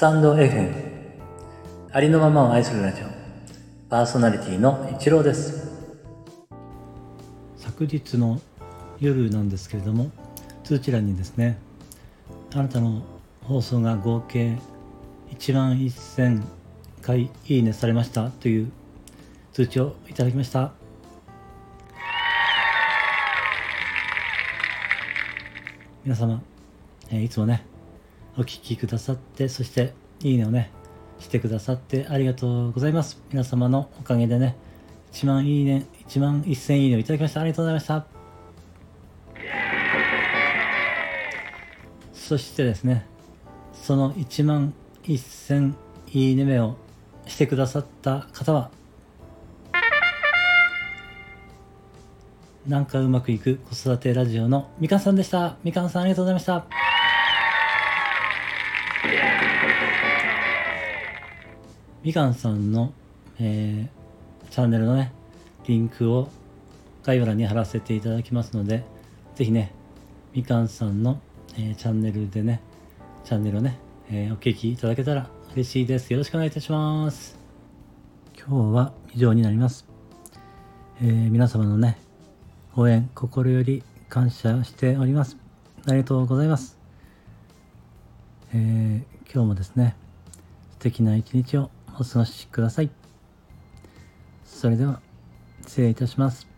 タンド FM ありのままを愛するラジオ。パーソナリティの一郎です。昨日の夜なんですけれども通知欄にですねあなたの放送が合計1万1000回いいねされましたという通知をいただきました。皆様、えいつもねお聞きくださってそしていいねをねしてくださってありがとうございます。皆様のおかげでね1万いいね1万1000いいねをいただきましたありがとうございました。そしてですねその1万1000いいね目をしてくださった方はなんかうまくいく子育てラジオのみかんさんでした。みかんさんありがとうございました。みかんさんの、えーチャンネルのねリンクを概要欄に貼らせていただきますのでぜひねみかんさんの、えーチャンネルでねチャンネルをね、えーお聞きいただけたら嬉しいです。よろしくお願いいたします。今日は以上になります、えー皆様のね応援心より感謝しております。ありがとうございます、えー今日もですね素敵な一日をお過ごしください。それでは失礼いたします。